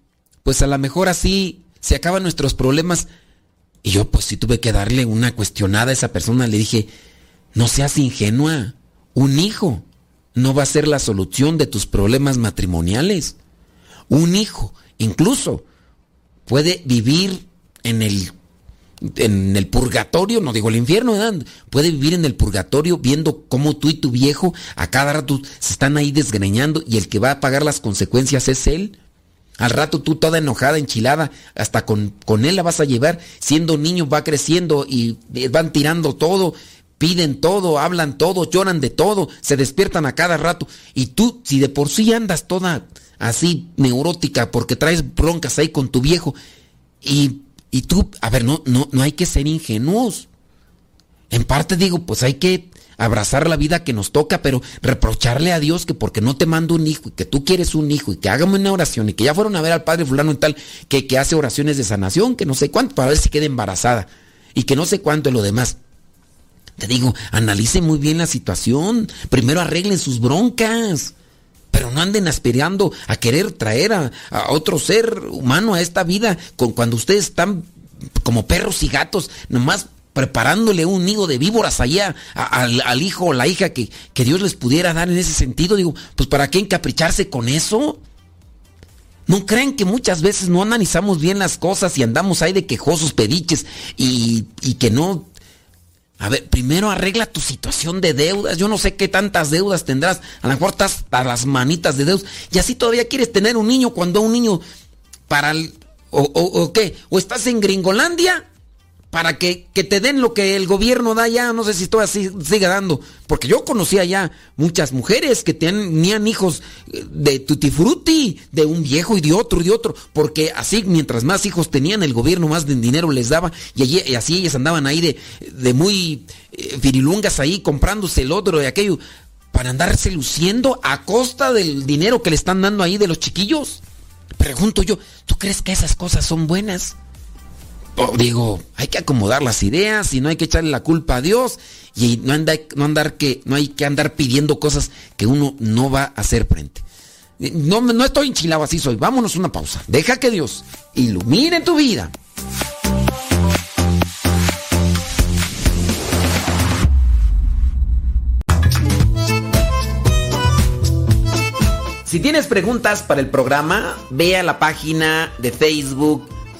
pues a lo mejor así se acaban nuestros problemas. Y yo pues sí tuve que darle una cuestionada a esa persona. Le dije, no seas ingenua. Un hijo no va a ser la solución de tus problemas matrimoniales. Un hijo, incluso, puede vivir en el en el purgatorio, no digo el infierno, puede vivir en el purgatorio viendo cómo tú y tu viejo a cada rato se están ahí desgreñando y el que va a pagar las consecuencias es él. Al rato tú toda enojada, enchilada, hasta con, con él la vas a llevar. Siendo niño va creciendo y van tirando todo, piden todo, hablan todo, lloran de todo, se despiertan a cada rato. Y tú, si de por sí andas toda así neurótica porque traes broncas ahí con tu viejo y y tú, a ver, no, no, no hay que ser ingenuos. En parte digo, pues hay que abrazar la vida que nos toca, pero reprocharle a Dios que porque no te mando un hijo y que tú quieres un hijo y que hágame una oración y que ya fueron a ver al padre fulano y tal, que, que hace oraciones de sanación, que no sé cuánto, para ver si queda embarazada y que no sé cuánto es lo demás. Te digo, analice muy bien la situación, primero arreglen sus broncas. Pero no anden aspirando a querer traer a, otro ser humano a esta vida con, cuando ustedes están como perros y gatos, nomás preparándole un nido de víboras allá al, hijo o la hija que, que Dios les pudiera dar en ese sentido. Digo, pues ¿para qué encapricharse con eso? ¿No creen que muchas veces no analizamos bien las cosas y andamos ahí de quejosos pediches y, y que no a ver, primero arregla tu situación de deudas. Yo no sé qué tantas deudas tendrás. A lo mejor estás a las manitas de deudas. Y así todavía quieres tener un niño cuando un niño para el... O, o qué? ¿O estás en Gringolandia? Para que, te den lo que el gobierno da ya, no sé si esto así sigue dando, porque yo conocía ya muchas mujeres que tenían hijos eh, de tutti frutti, de un viejo y de otro y de otro, porque así mientras más hijos tenían el gobierno más dinero les daba y, así ellas andaban ahí de, de muy eh, virilungas ahí comprándose el otro y aquello para andarse luciendo a costa del dinero que le están dando ahí de los chiquillos. Pregunto yo, ¿tú crees que esas cosas son buenas? Digo, hay que acomodar las ideas y no hay que echarle la culpa a Dios y no, no, andar que, no hay que andar pidiendo cosas que uno no va a hacer frente. No, no estoy enchilado así soy. Vámonos una pausa. Deja que Dios ilumine tu vida. Si tienes preguntas para el programa, ve a la página de Facebook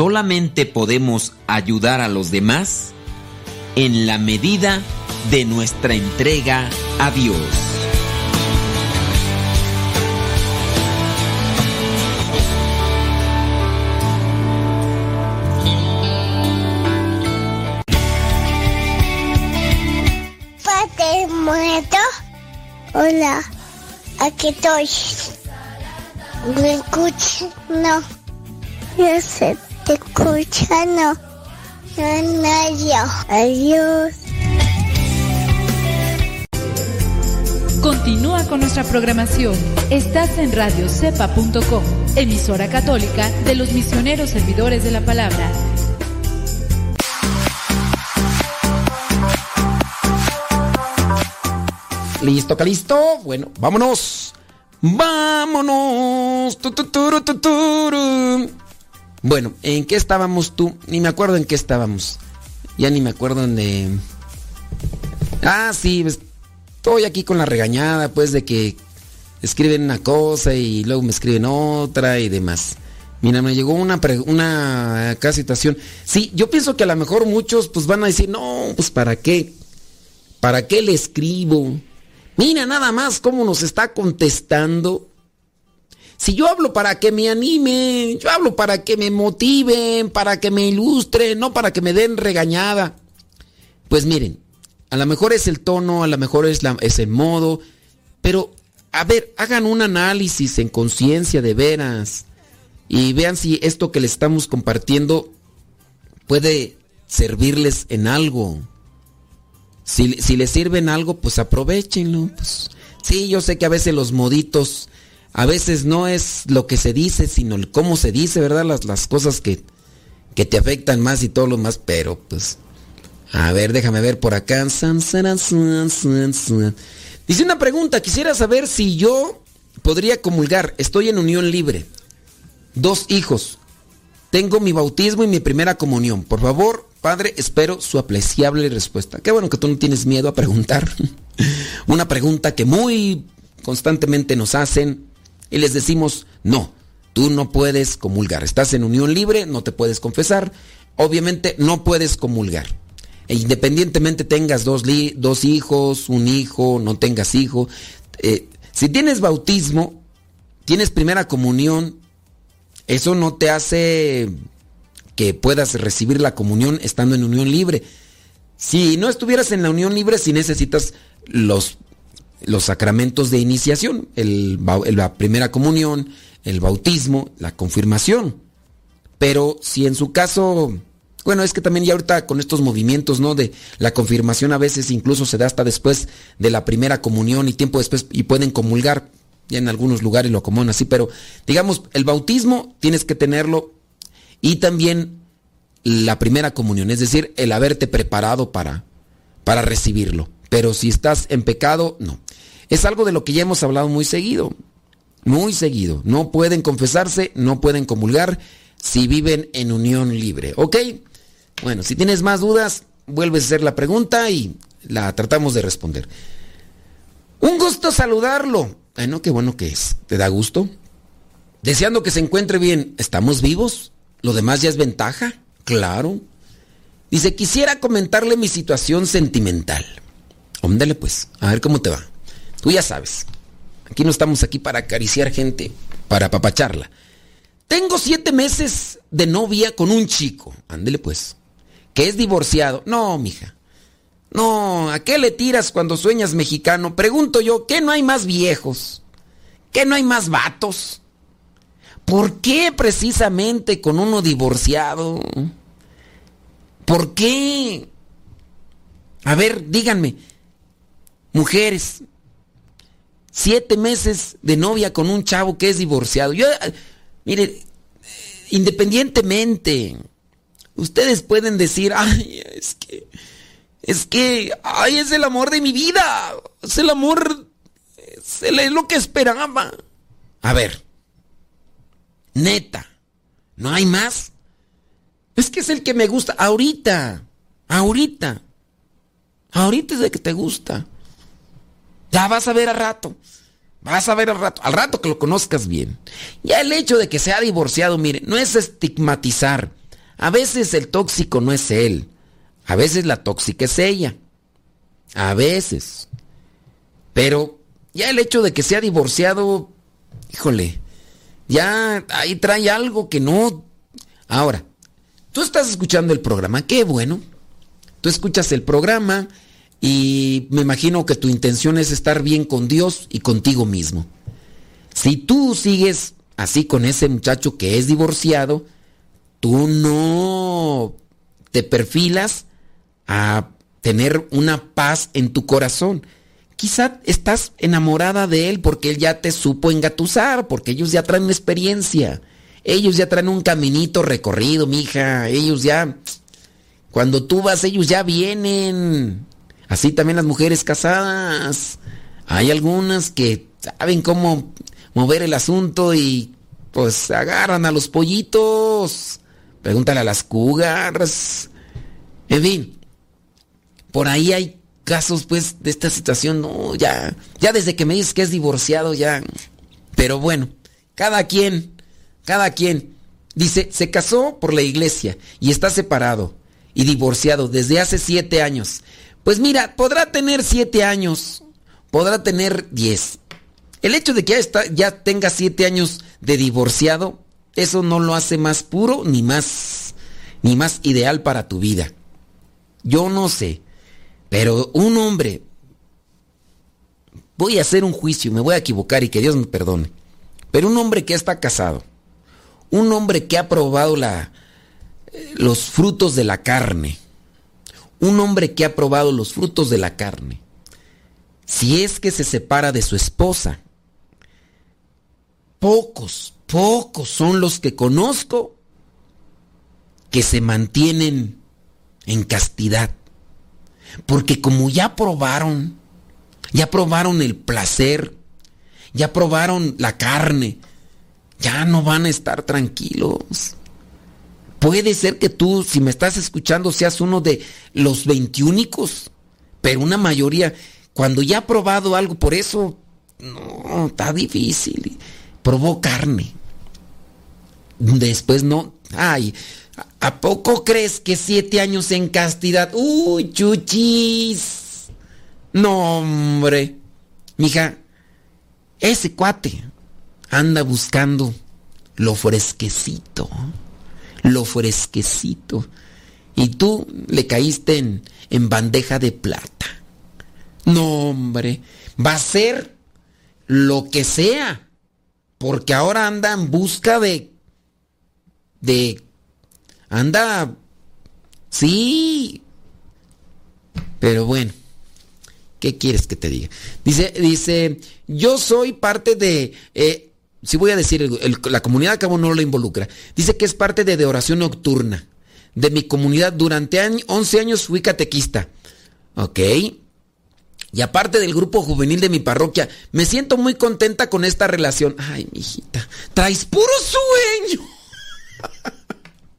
Solamente podemos ayudar a los demás en la medida de nuestra entrega a Dios. Padre muerto. Hola, aquí estoy. ¿Me escuchas? No. Yo sé escuchando. Adiós. Continúa con nuestra programación. Estás en radiocepa.com, emisora católica de los misioneros servidores de la palabra. Listo, listo. Bueno, vámonos. Vámonos. Bueno, ¿en qué estábamos tú? Ni me acuerdo en qué estábamos. Ya ni me acuerdo en de... Ah, sí, pues, estoy aquí con la regañada, pues, de que escriben una cosa y luego me escriben otra y demás. Mira, me llegó una, una acá situación. Sí, yo pienso que a lo mejor muchos pues van a decir, no, pues ¿para qué? ¿Para qué le escribo? Mira nada más cómo nos está contestando. Si yo hablo para que me anime, yo hablo para que me motiven, para que me ilustren, no para que me den regañada. Pues miren, a lo mejor es el tono, a lo mejor es, el modo, pero a ver, hagan un análisis en conciencia de veras y vean si esto que les estamos compartiendo puede servirles en algo. Si, si les sirven algo, pues aprovechenlo. Pues. Sí, yo sé que a veces los moditos, a veces no es lo que se dice, sino el cómo se dice, ¿verdad? Las, las cosas que, que te afectan más y todo lo más, pero pues... A ver, déjame ver por acá. Dice una pregunta, quisiera saber si yo podría comulgar. Estoy en unión libre. Dos hijos. Tengo mi bautismo y mi primera comunión. Por favor, padre, espero su apreciable respuesta. Qué bueno que tú no tienes miedo a preguntar. [LAUGHS] Una pregunta que muy constantemente nos hacen y les decimos, no, tú no puedes comulgar. Estás en unión libre, no te puedes confesar. Obviamente no puedes comulgar. E independientemente tengas dos, dos, hijos, un hijo, no tengas hijo. Eh, si tienes bautismo, tienes primera comunión, eso no te hace que puedas recibir la comunión estando en unión libre. Si no estuvieras en la unión libre, si necesitas los, los sacramentos de iniciación, el, la primera comunión, el bautismo, la confirmación. Pero si en su caso, bueno, es que también ya ahorita con estos movimientos, ¿no? De la confirmación a veces incluso se da hasta después de la primera comunión y tiempo después y pueden comulgar ya en algunos lugares lo acomodan así, pero digamos, el bautismo tienes que tenerlo y también la primera comunión, es decir, el haberte preparado para, para recibirlo. Pero si estás en pecado, no. Es algo de lo que ya hemos hablado muy seguido, muy seguido. No pueden confesarse, no pueden comulgar si viven en unión libre, ¿ok? Bueno, si tienes más dudas, vuelves a hacer la pregunta y la tratamos de responder. Un gusto saludarlo. Bueno, qué bueno que es. ¿Te da gusto? Deseando que se encuentre bien. ¿Estamos vivos? ¿Lo demás ya es ventaja? Claro. Dice, quisiera comentarle mi situación sentimental. Óndale pues, a ver cómo te va. Tú ya sabes. Aquí no estamos aquí para acariciar gente, para apapacharla. Tengo siete meses de novia con un chico. Ándele pues. Que es divorciado. No, mija. No, ¿a qué le tiras cuando sueñas mexicano? Pregunto yo, ¿qué no hay más viejos? ¿Qué no hay más vatos? ¿Por qué precisamente con uno divorciado? ¿Por qué? A ver, díganme, mujeres, siete meses de novia con un chavo que es divorciado. Yo, mire, independientemente, ustedes pueden decir, ay, es que es que, ay, es el amor de mi vida. Es el amor, es, lo que esperaba. A ver, neta, ¿no hay más? Es que es el que me gusta ahorita, ahorita. Ahorita es el que te gusta. Ya vas a ver al rato. Vas a ver al rato, al rato que lo conozcas bien. Ya el hecho de que sea divorciado, mire, no es estigmatizar. A veces el tóxico no es él. A veces la tóxica es ella. A veces. Pero ya el hecho de que sea divorciado, híjole, ya ahí trae algo que no. Ahora, tú estás escuchando el programa, qué bueno. Tú escuchas el programa y me imagino que tu intención es estar bien con Dios y contigo mismo. Si tú sigues así con ese muchacho que es divorciado, tú no te perfilas a tener una paz en tu corazón. Quizá estás enamorada de él porque él ya te supo engatusar, porque ellos ya traen experiencia. Ellos ya traen un caminito recorrido, mija. Ellos ya. Cuando tú vas, ellos ya vienen. Así también las mujeres casadas. Hay algunas que saben cómo mover el asunto y pues agarran a los pollitos. Pregúntale a las cugas. En fin, por ahí hay casos, pues, de esta situación, no, ya, ya desde que me dices que es divorciado, ya. Pero bueno, cada quien, cada quien. Dice, se casó por la iglesia y está separado y divorciado desde hace siete años. Pues mira, podrá tener siete años, podrá tener diez. El hecho de que ya, ya tenga siete años de divorciado, eso no lo hace más puro ni más, ni más ideal para tu vida. Yo no sé. Pero un hombre, voy a hacer un juicio, me voy a equivocar y que Dios me perdone. Pero un hombre que está casado, un hombre que ha probado la, eh, los frutos de la carne. Un hombre que ha probado los frutos de la carne. Si es que se separa de su esposa. Pocos, pocos son los que conozco que se mantienen en castidad. Porque como ya probaron, ya probaron el placer, ya probaron la carne, ya no van a estar tranquilos. Puede ser que tú, si me estás escuchando, seas uno de los veintiúnicos, pero una mayoría, cuando ya ha probado algo, por eso, no, está difícil. Probó carne. Después no, ay, ¿a poco crees que siete años en castidad? Uy, chuchis. No, hombre. Mija, ese cuate anda buscando lo fresquecito, lo fresquecito. Y tú le caíste en, en bandeja de plata. No, hombre, va a ser lo que sea, porque ahora anda en busca de... de... anda... sí. Pero bueno. ¿Qué quieres que te diga? Dice, dice, yo soy parte de, eh, si voy a decir, la comunidad cabo no lo involucra. Dice que es parte de, de oración nocturna. De mi comunidad durante 11 años fui catequista. Ok. Y aparte del grupo juvenil de mi parroquia, me siento muy contenta con esta relación. Ay, mi hijita, traes puro sueño.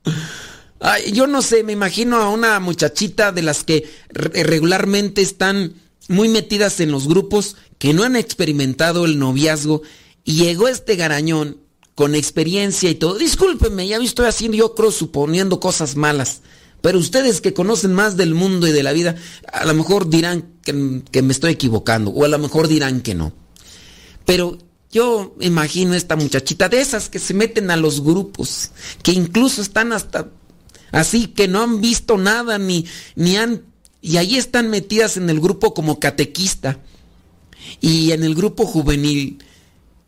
[LAUGHS] Ay, yo no sé, me imagino a una muchachita de las que regularmente están muy metidas en los grupos que no han experimentado el noviazgo y llegó este garañón con experiencia y todo. Discúlpenme, ya estoy haciendo yo creo suponiendo cosas malas. Pero ustedes que conocen más del mundo y de la vida, a lo mejor dirán que, me estoy equivocando o a lo mejor dirán que no. Pero yo imagino esta muchachita de esas que se meten a los grupos, que incluso están hasta así, que no han visto nada ni, ni han y ahí están metidas en el grupo como catequista y en el grupo juvenil.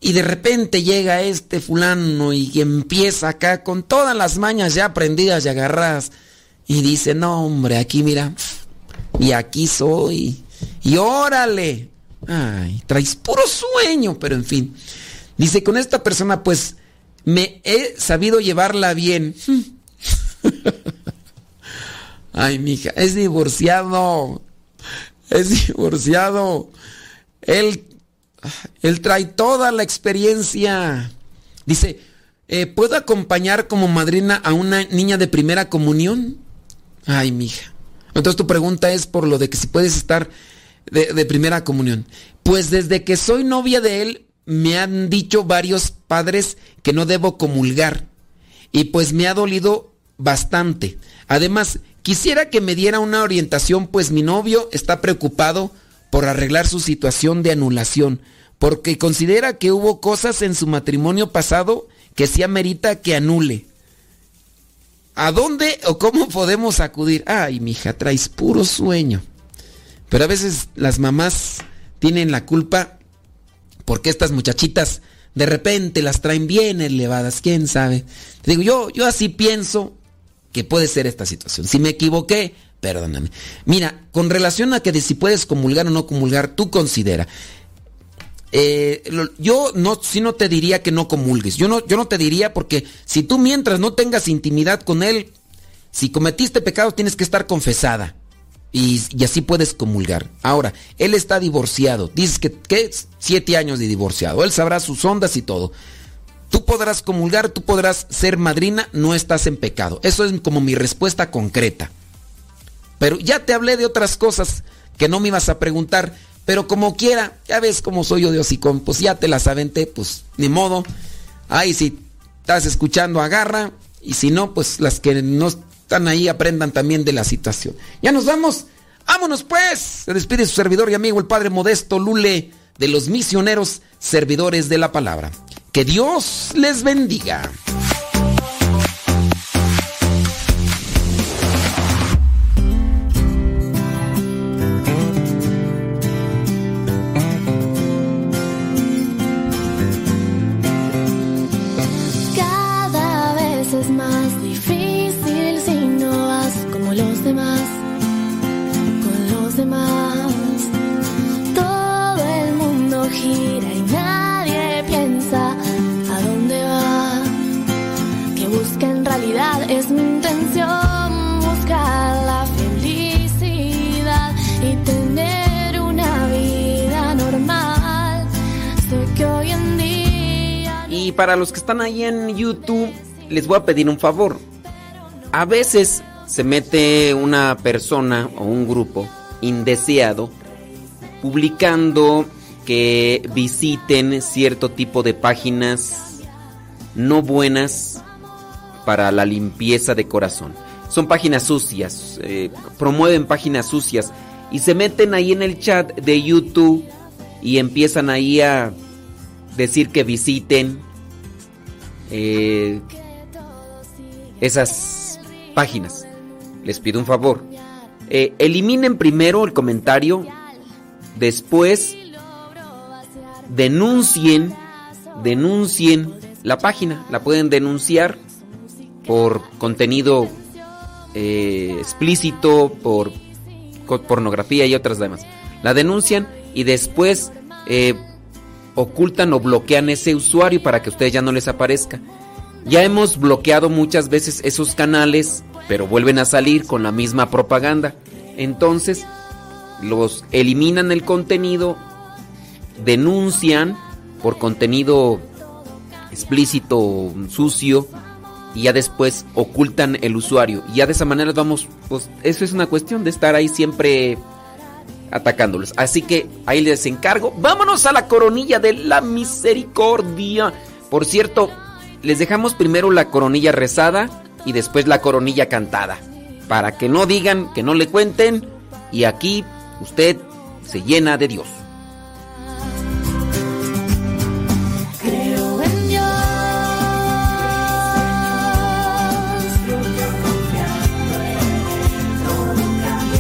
Y de repente llega este fulano y empieza acá con todas las mañas ya aprendidas y agarradas. Y dice, no hombre, aquí mira, y aquí soy. Y órale. Ay, traes puro sueño, pero en fin. Dice, con esta persona pues me he sabido llevarla bien. [LAUGHS] Ay, mija, es divorciado. Es divorciado. Él, él trae toda la experiencia. Dice, eh, ¿puedo acompañar como madrina a una niña de primera comunión? Ay, mija. Entonces tu pregunta es por lo de que si puedes estar de, de primera comunión. Pues desde que soy novia de él, me han dicho varios padres que no debo comulgar. Y pues me ha dolido bastante. Además, Quisiera que me diera una orientación, pues mi novio está preocupado por arreglar su situación de anulación, porque considera que hubo cosas en su matrimonio pasado que sí amerita que anule. ¿A dónde o cómo podemos acudir? Ay, mija, traes puro sueño. Pero a veces las mamás tienen la culpa porque estas muchachitas de repente las traen bien elevadas, quién sabe. Te digo, yo, yo así pienso que puede ser esta situación. Si me equivoqué, perdóname. Mira, con relación a que de si puedes comulgar o no comulgar, tú considera. Eh, yo no, si no te diría que no comulgues. Yo no, yo no te diría porque si tú mientras no tengas intimidad con él, si cometiste pecados tienes que estar confesada. Y, así puedes comulgar. Ahora, él está divorciado. Dices que, que siete años de divorciado. Él sabrá sus ondas y todo. Tú podrás comulgar, tú podrás ser madrina, no estás en pecado. Eso es como mi respuesta concreta. Pero ya te hablé de otras cosas que no me ibas a preguntar, pero como quiera, ya ves cómo soy yo de hocicón, pues ya te las aventé, pues ni modo. Ahí si estás escuchando, agarra, y si no, pues las que no están ahí aprendan también de la situación. Ya nos vamos, vámonos pues. Se despide su servidor y amigo el Padre Modesto Lule de los misioneros servidores de la palabra. Que Dios les bendiga. Para los que están ahí en YouTube, les voy a pedir un favor. A veces se mete una persona o un grupo indeseado publicando que visiten cierto tipo de páginas no buenas para la limpieza de corazón. Son páginas sucias, eh, promueven páginas sucias y se meten ahí en el chat de YouTube y empiezan ahí a decir que visiten eh, esas páginas. Les pido un favor. Eh, eliminen primero el comentario, después denuncien, denuncien la página. La pueden denunciar por contenido eh, explícito, por pornografía y otras demás. La denuncian y después ocultan o bloquean ese usuario para que a ustedes ya no les aparezca. Ya hemos bloqueado muchas veces esos canales, pero vuelven a salir con la misma propaganda. Entonces, los eliminan el contenido, denuncian por contenido explícito, sucio, y ya después ocultan el usuario. Y ya de esa manera vamos, pues eso es una cuestión de estar ahí siempre atacándolos. Así que ahí les encargo. Vámonos a la coronilla de la misericordia. Por cierto, les dejamos primero la coronilla rezada y después la coronilla cantada. Para que no digan, que no le cuenten. Y aquí usted se llena de Dios.